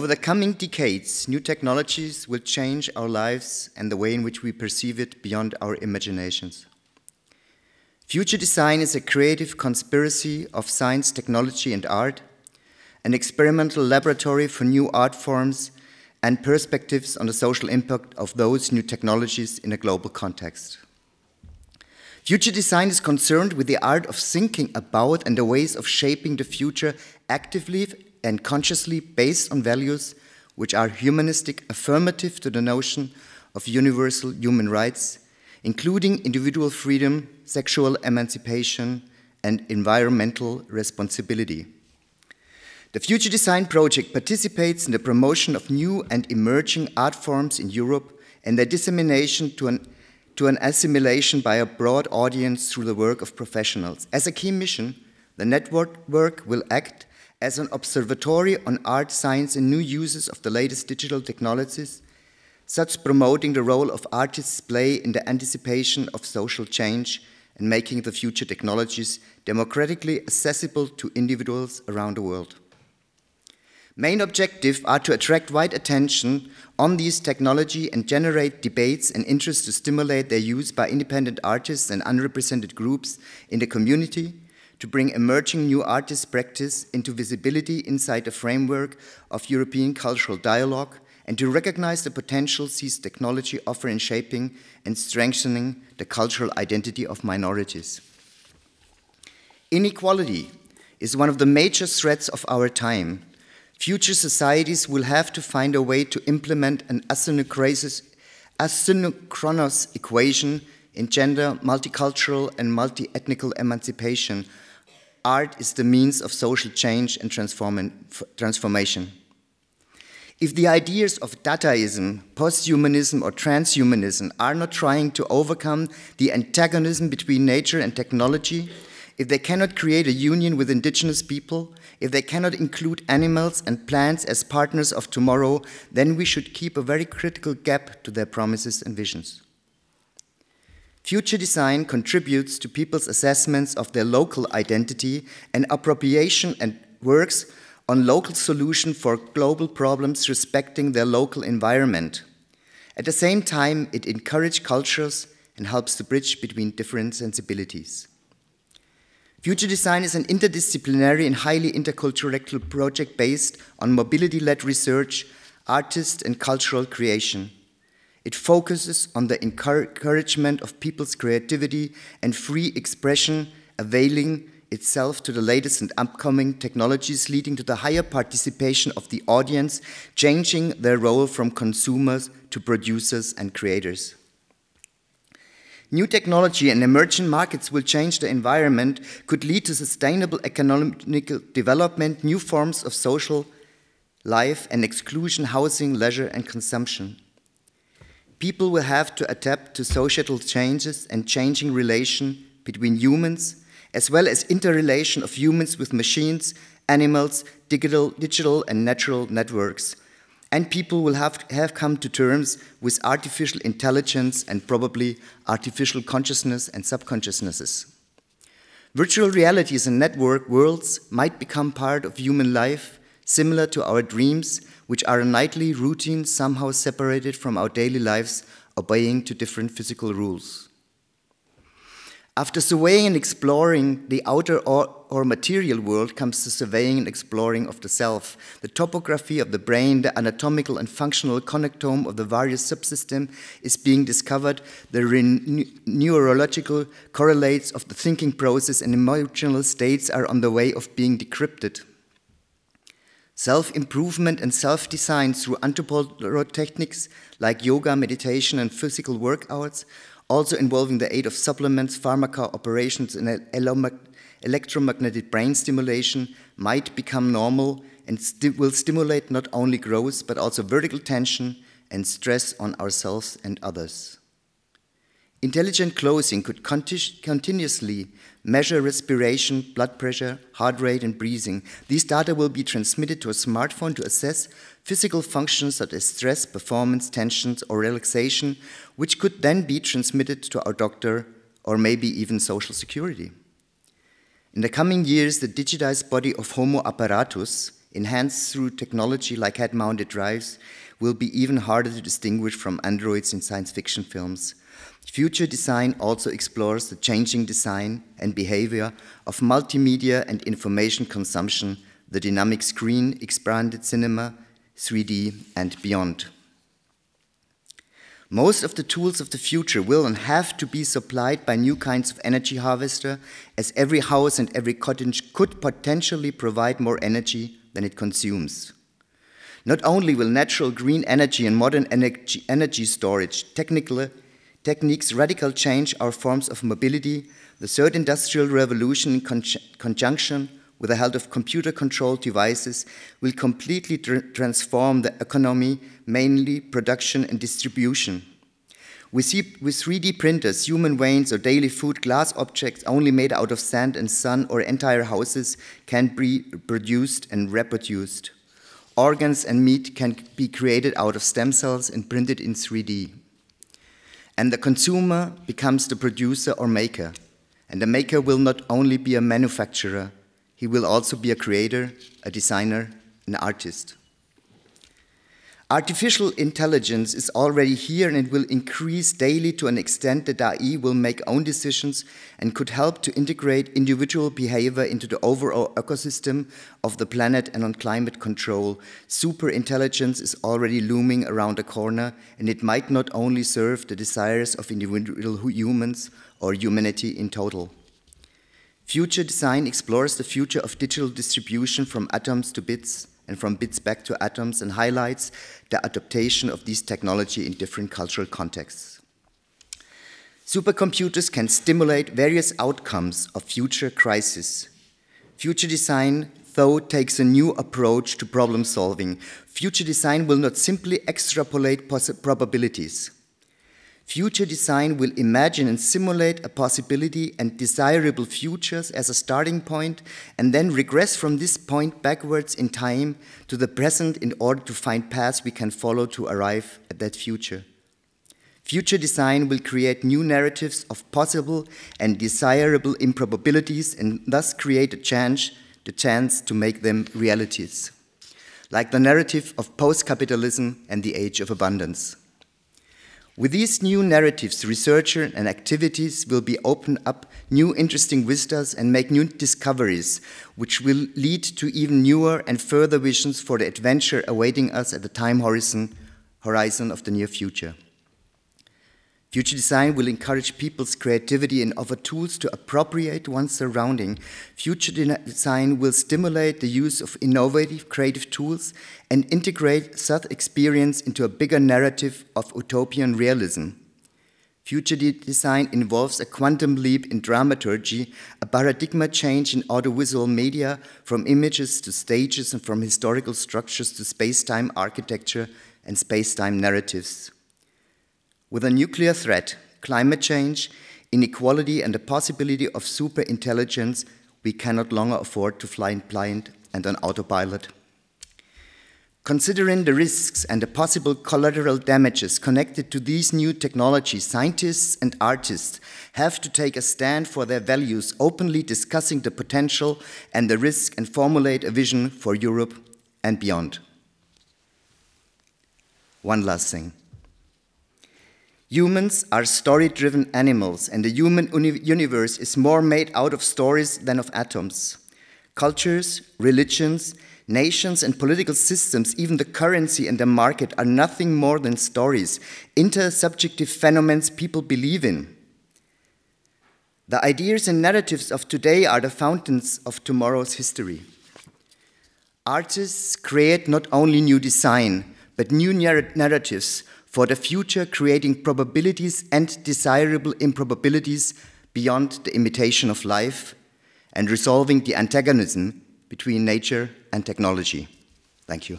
Over the coming decades, new technologies will change our lives and the way in which we perceive it beyond our imaginations. Future design is a creative conspiracy of science, technology, and art, an experimental laboratory for new art forms and perspectives on the social impact of those new technologies in a global context. Future design is concerned with the art of thinking about and the ways of shaping the future actively and consciously based on values which are humanistic, affirmative to the notion of universal human rights, including individual freedom, sexual emancipation, and environmental responsibility. The Future Design Project participates in the promotion of new and emerging art forms in Europe and their dissemination to an, to an assimilation by a broad audience through the work of professionals. As a key mission, the network work will act as an observatory on art, science, and new uses of the latest digital technologies, such promoting the role of artists play in the anticipation of social change and making the future technologies democratically accessible to individuals around the world. Main objectives are to attract wide attention on these technology and generate debates and interest to stimulate their use by independent artists and unrepresented groups in the community, to bring emerging new artist practice into visibility inside the framework of European cultural dialogue, and to recognize the potential these technology offer in shaping and strengthening the cultural identity of minorities. Inequality is one of the major threats of our time Future societies will have to find a way to implement an asynchronous equation in gender, multicultural, and multi ethnical emancipation. Art is the means of social change and transformation. If the ideas of Dadaism, posthumanism, or transhumanism are not trying to overcome the antagonism between nature and technology, if they cannot create a union with indigenous people, if they cannot include animals and plants as partners of tomorrow, then we should keep a very critical gap to their promises and visions. Future design contributes to people's assessments of their local identity and appropriation and works on local solutions for global problems respecting their local environment. At the same time, it encourages cultures and helps to bridge between different sensibilities. Future Design is an interdisciplinary and highly intercultural project based on mobility led research, artist, and cultural creation. It focuses on the encouragement of people's creativity and free expression, availing itself to the latest and upcoming technologies, leading to the higher participation of the audience, changing their role from consumers to producers and creators. New technology and emerging markets will change the environment, could lead to sustainable economic development, new forms of social life and exclusion, housing, leisure, and consumption. People will have to adapt to societal changes and changing relation between humans, as well as interrelation of humans with machines, animals, digital, digital and natural networks, and people will have, have come to terms with artificial intelligence and probably artificial consciousness and subconsciousnesses. Virtual realities and network worlds might become part of human life, similar to our dreams, which are a nightly routine somehow separated from our daily lives, obeying to different physical rules. After surveying and exploring the outer or, or, material world comes the surveying and exploring of the self, the topography of the brain, the anatomical and functional connectome of the various subsystems is being discovered, the neurological correlates of the thinking process and emotional states are on the way of being decrypted. Self improvement and self design through anthropological techniques like yoga, meditation, and physical workouts also involving the aid of supplements, pharmaca operations, and electromagnetic brain stimulation, might become normal and sti will stimulate not only growth but also vertical tension and stress on ourselves and others. Intelligent clothing could conti continuously measure respiration, blood pressure, heart rate, and breathing. These data will be transmitted to a smartphone to assess physical functions such as stress, performance, tensions, or relaxation, which could then be transmitted to our doctor or maybe even social security. In the coming years, the digitized body of Homo apparatus, enhanced through technology like head mounted drives, will be even harder to distinguish from androids in science fiction films. Future design also explores the changing design and behavior of multimedia and information consumption, the dynamic screen, expanded cinema, 3D, and beyond. Most of the tools of the future will and have to be supplied by new kinds of energy harvester, as every house and every cottage could potentially provide more energy than it consumes. Not only will natural green energy and modern energy, storage techniques radically change our forms of mobility, the third industrial revolution in con conjunction with the help of computer controlled devices will completely tr transform the economy, mainly production and distribution. We see with 3D printers, human veins or daily food, glass objects only made out of sand and sun, or entire houses can be produced and reproduced. Organs and meat can be created out of stem cells and printed in 3D. And the consumer becomes the producer or maker. And the maker will not only be a manufacturer, he will also be a creator, a designer, an artist. Artificial intelligence is already here and it will increase daily to an extent that AI will make own decisions and could help to integrate individual behavior into the overall ecosystem of the planet and on climate control. Super intelligence is already looming around the corner and it might not only serve the desires of individual humans or humanity in total. Future design explores the future of digital distribution from atoms to bits and from bits back to atoms and highlights the adaptation of these technology in different cultural contexts. Supercomputers can stimulate various outcomes of future crises. Future design, though, takes a new approach to problem solving. Future design will not simply extrapolate probabilities. Future design will imagine and simulate a possibility and desirable futures as a starting point and then regress from this point backwards in time to the present in order to find paths we can follow to arrive at that future. Future design will create new narratives of possible and desirable improbabilities and thus create a chance, the chance to make them realities, like the narrative of post capitalism and the age of abundance. With these new narratives, researcher and activities will be open up new interesting vistas and make new discoveries, which will lead to even newer and further visions for the adventure awaiting us at the time horizon, horizon of the near future. Future design will encourage people's creativity and offer tools to appropriate one's surrounding. Future design will stimulate the use of innovative creative tools and integrate such experience into a bigger narrative of utopian realism. Future de design involves a quantum leap in dramaturgy, a paradigm change in audiovisual media from images to stages and from historical structures to space-time architecture and space-time narratives. With a nuclear threat, climate change, inequality, and the possibility of super intelligence, we cannot longer afford to fly blind and on autopilot. Considering the risks and the possible collateral damages connected to these new technologies, scientists and artists have to take a stand for their values, openly discussing the potential and the risk and formulate a vision for Europe and beyond. One last thing. Humans are story driven animals, and the human uni universe is more made out of stories than of atoms. Cultures, religions, nations, and political systems, even the currency and the market, are nothing more than stories, intersubjective phenomena people believe in. The ideas and narratives of today are the fountains of tomorrow's history. Artists create not only new design, but new narratives for the future, creating probabilities and desirable improbabilities beyond the imitation of life, and resolving the antagonism between nature and technology. Thank you.